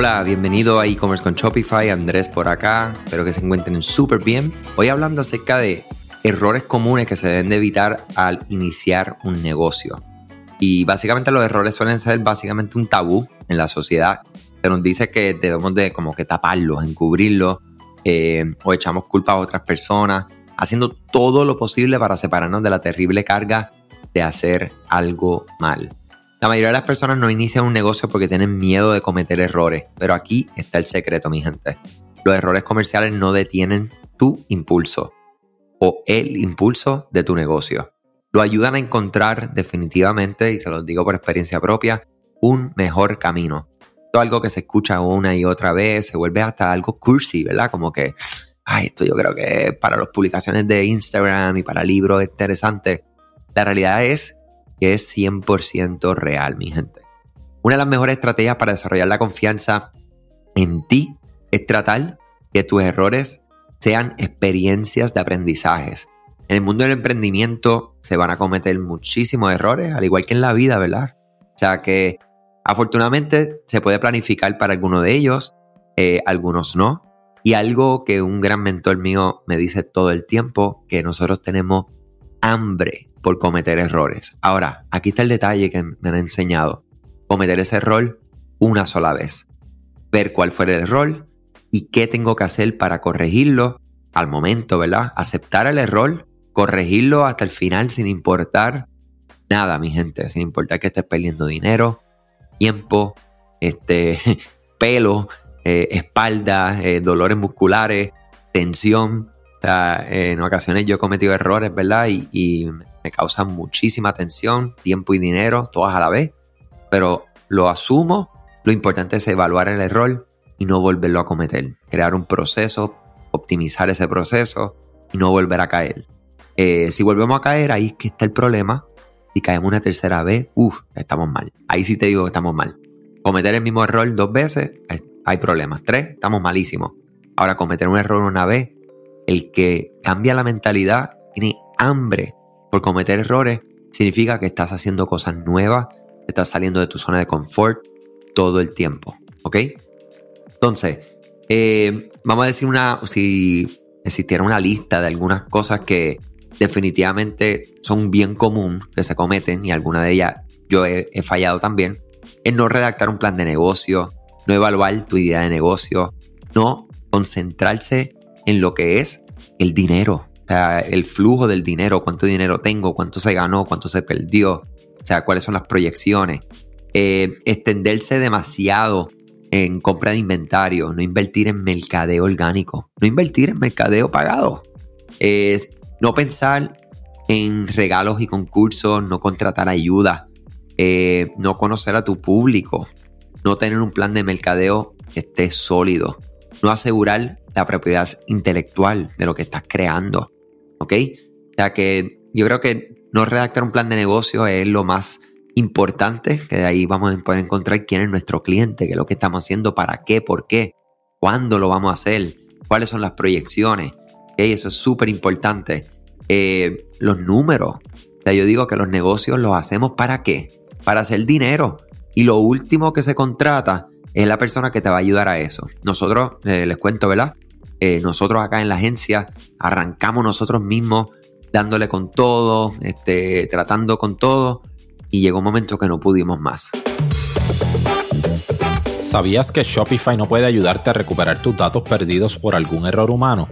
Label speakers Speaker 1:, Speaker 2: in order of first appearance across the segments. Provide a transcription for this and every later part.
Speaker 1: Hola, bienvenido a e-commerce con Shopify, Andrés por acá, espero que se encuentren súper bien. Hoy hablando acerca de errores comunes que se deben de evitar al iniciar un negocio. Y básicamente los errores suelen ser básicamente un tabú en la sociedad. Se nos dice que debemos de como que taparlos, encubrirlos, eh, o echamos culpa a otras personas, haciendo todo lo posible para separarnos de la terrible carga de hacer algo mal. La mayoría de las personas no inician un negocio porque tienen miedo de cometer errores, pero aquí está el secreto, mi gente. Los errores comerciales no detienen tu impulso o el impulso de tu negocio. Lo ayudan a encontrar definitivamente, y se los digo por experiencia propia, un mejor camino. Es algo que se escucha una y otra vez, se vuelve hasta algo cursi, ¿verdad? Como que, ay, esto yo creo que para las publicaciones de Instagram y para libros es interesante. La realidad es que es 100% real, mi gente. Una de las mejores estrategias para desarrollar la confianza en ti es tratar que tus errores sean experiencias de aprendizajes. En el mundo del emprendimiento se van a cometer muchísimos errores, al igual que en la vida, ¿verdad? O sea que afortunadamente se puede planificar para algunos de ellos, eh, algunos no. Y algo que un gran mentor mío me dice todo el tiempo, que nosotros tenemos hambre por cometer errores. Ahora, aquí está el detalle que me han enseñado. Cometer ese error una sola vez. Ver cuál fue el error y qué tengo que hacer para corregirlo al momento, ¿verdad? Aceptar el error, corregirlo hasta el final sin importar nada, mi gente, sin importar que estés perdiendo dinero, tiempo, este, pelo, eh, espalda, eh, dolores musculares, tensión. En ocasiones yo he cometido errores, ¿verdad? y me causan muchísima tensión, tiempo y dinero, todas a la vez, pero lo asumo. Lo importante es evaluar el error y no volverlo a cometer. Crear un proceso, optimizar ese proceso y no volver a caer. Eh, si volvemos a caer, ahí es que está el problema. Si caemos una tercera vez, uff, estamos mal. Ahí sí te digo que estamos mal. Cometer el mismo error dos veces, hay problemas. Tres, estamos malísimos. Ahora, cometer un error una vez, el que cambia la mentalidad tiene hambre por cometer errores significa que estás haciendo cosas nuevas, estás saliendo de tu zona de confort todo el tiempo. ¿Ok? Entonces, eh, vamos a decir una, si existiera una lista de algunas cosas que definitivamente son bien común que se cometen y alguna de ellas yo he, he fallado también, es no redactar un plan de negocio, no evaluar tu idea de negocio, no concentrarse en lo que es el dinero, o sea, el flujo del dinero, cuánto dinero tengo, cuánto se ganó, cuánto se perdió, o sea, cuáles son las proyecciones. Eh, extenderse demasiado en compra de inventario, no invertir en mercadeo orgánico, no invertir en mercadeo pagado. Es no pensar en regalos y concursos, no contratar ayuda, eh, no conocer a tu público, no tener un plan de mercadeo que esté sólido, no asegurar la propiedad intelectual de lo que estás creando, ¿ok? O sea que yo creo que no redactar un plan de negocio es lo más importante, que de ahí vamos a poder encontrar quién es nuestro cliente, qué es lo que estamos haciendo, para qué, por qué, cuándo lo vamos a hacer, cuáles son las proyecciones. Eso es súper importante. Eh, los números. O yo digo que los negocios los hacemos para qué? Para hacer dinero. Y lo último que se contrata es la persona que te va a ayudar a eso. Nosotros, eh, les cuento, ¿verdad? Eh, nosotros acá en la agencia arrancamos nosotros mismos dándole con todo, este, tratando con todo y llegó un momento que no pudimos más.
Speaker 2: ¿Sabías que Shopify no puede ayudarte a recuperar tus datos perdidos por algún error humano?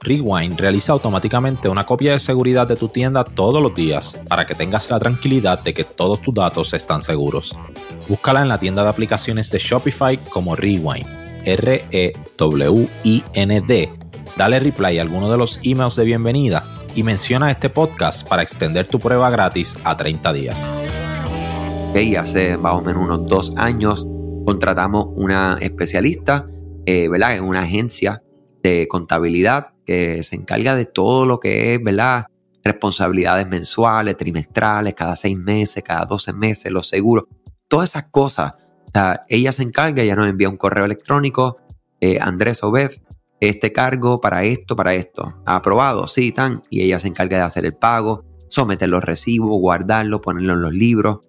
Speaker 2: Rewind realiza automáticamente una copia de seguridad de tu tienda todos los días para que tengas la tranquilidad de que todos tus datos están seguros. Búscala en la tienda de aplicaciones de Shopify como Rewind R-E-W-I-N-D. Dale reply a alguno de los emails de bienvenida y menciona este podcast para extender tu prueba gratis a 30 días.
Speaker 1: Okay, hace más o menos unos dos años contratamos una especialista eh, ¿verdad? en una agencia de contabilidad que se encarga de todo lo que es ¿verdad? responsabilidades mensuales, trimestrales, cada seis meses, cada 12 meses, los seguros, todas esas cosas ella se encarga, ella nos envía un correo electrónico, eh, Andrés Obed, este cargo para esto, para esto. Aprobado, sí, tan. Y ella se encarga de hacer el pago, someter los recibos, guardarlo, ponerlo en los libros.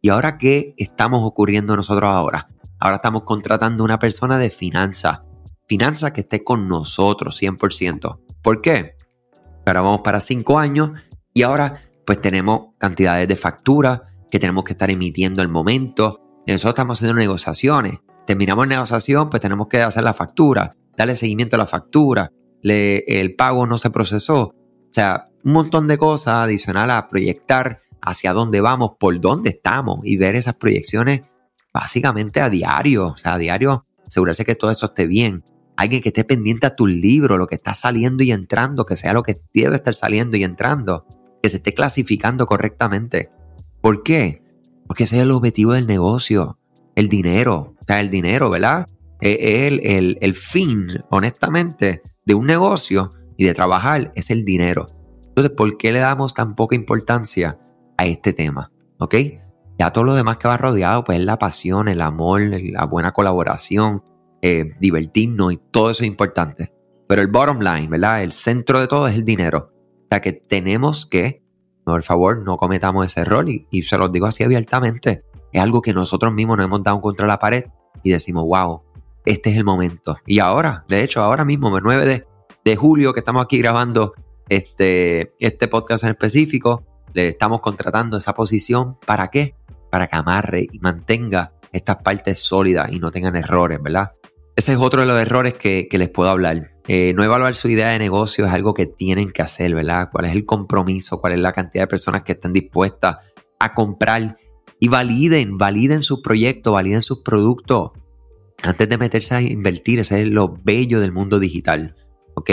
Speaker 1: ¿Y ahora qué estamos ocurriendo nosotros ahora? Ahora estamos contratando una persona de finanzas. Finanzas que esté con nosotros 100%. ¿Por qué? Ahora vamos para cinco años y ahora pues tenemos cantidades de facturas que tenemos que estar emitiendo al momento. Nosotros estamos haciendo negociaciones. Terminamos negociación, pues tenemos que hacer la factura, darle seguimiento a la factura. el pago no se procesó. O sea, un montón de cosas adicionales a proyectar hacia dónde vamos, por dónde estamos y ver esas proyecciones básicamente a diario. O sea, a diario asegurarse que todo esto esté bien. Alguien que esté pendiente a tu libro, lo que está saliendo y entrando, que sea lo que debe estar saliendo y entrando, que se esté clasificando correctamente. ¿Por qué? Porque ese es el objetivo del negocio, el dinero. O sea, el dinero, ¿verdad? El, el, el fin, honestamente, de un negocio y de trabajar es el dinero. Entonces, ¿por qué le damos tan poca importancia a este tema? ¿Ok? Ya todo lo demás que va rodeado, pues es la pasión, el amor, la buena colaboración, eh, divertirnos y todo eso es importante. Pero el bottom line, ¿verdad? El centro de todo es el dinero. O sea que tenemos que, por favor, no cometamos ese error y, se los digo así abiertamente. Es algo que nosotros mismos nos hemos dado contra la pared y decimos, wow, este es el momento. Y ahora, de hecho, ahora mismo, el 9 de, de julio que estamos aquí grabando este, este podcast en específico, le estamos contratando esa posición. ¿Para qué? Para que amarre y mantenga estas partes sólidas y no tengan errores, ¿verdad? Ese es otro de los errores que, les puedo hablar. Eh, no evaluar su idea de negocio es algo que tienen que hacer, ¿verdad? ¿Cuál es el compromiso? ¿Cuál es la cantidad de personas que están dispuestas a comprar? Y validen, validen sus proyectos, validen sus productos antes de meterse a invertir. Ese es lo bello del mundo digital, ¿ok?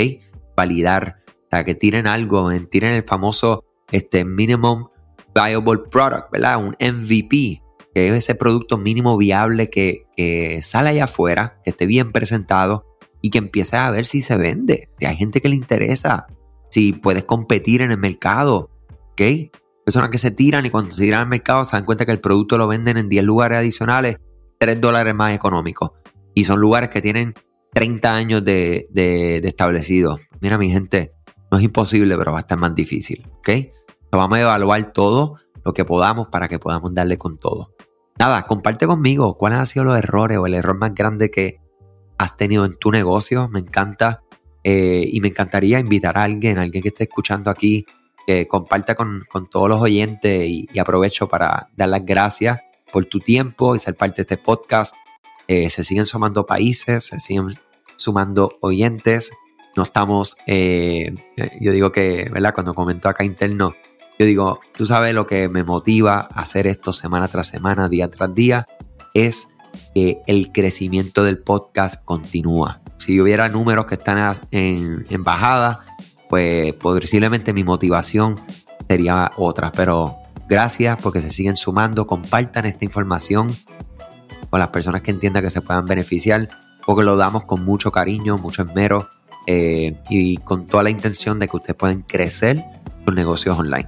Speaker 1: Validar, o sea, que tiren algo, tiren el famoso este, Minimum Viable Product, ¿verdad? Un MVP, que es ese producto mínimo viable que, sale allá afuera, que esté bien presentado y que empiece a ver si se vende, si hay gente que le interesa, si puedes competir en el mercado, ¿ok? Personas que se tiran y cuando se tiran al mercado se dan cuenta que el producto lo venden en 10 lugares adicionales, 3 dólares más económicos. Y son lugares que tienen 30 años de, de establecido. Mira mi gente, no es imposible, pero va a estar más difícil. ¿Ok? vamos a evaluar todo lo que podamos para que podamos darle con todo. Nada, comparte conmigo cuáles han sido los errores o el error más grande que has tenido en tu negocio. Me encanta eh, y me encantaría invitar a alguien, alguien que esté escuchando aquí, que comparta con, todos los oyentes y, aprovecho para dar las gracias por tu tiempo y ser parte de este podcast. Eh, se siguen sumando países, se siguen sumando oyentes no estamos, eh, yo digo que, ¿verdad? Cuando comento acá interno, yo digo, tú sabes lo que me motiva a hacer esto semana tras semana, día tras día, es que el crecimiento del podcast continúa. Si hubiera números que están en, en bajada, pues posiblemente mi motivación sería otra. Pero gracias porque se siguen sumando, compartan esta información con las personas que entiendan que se puedan beneficiar, porque lo damos con mucho cariño, mucho esmero eh, y con toda la intención de que ustedes puedan crecer sus negocios online.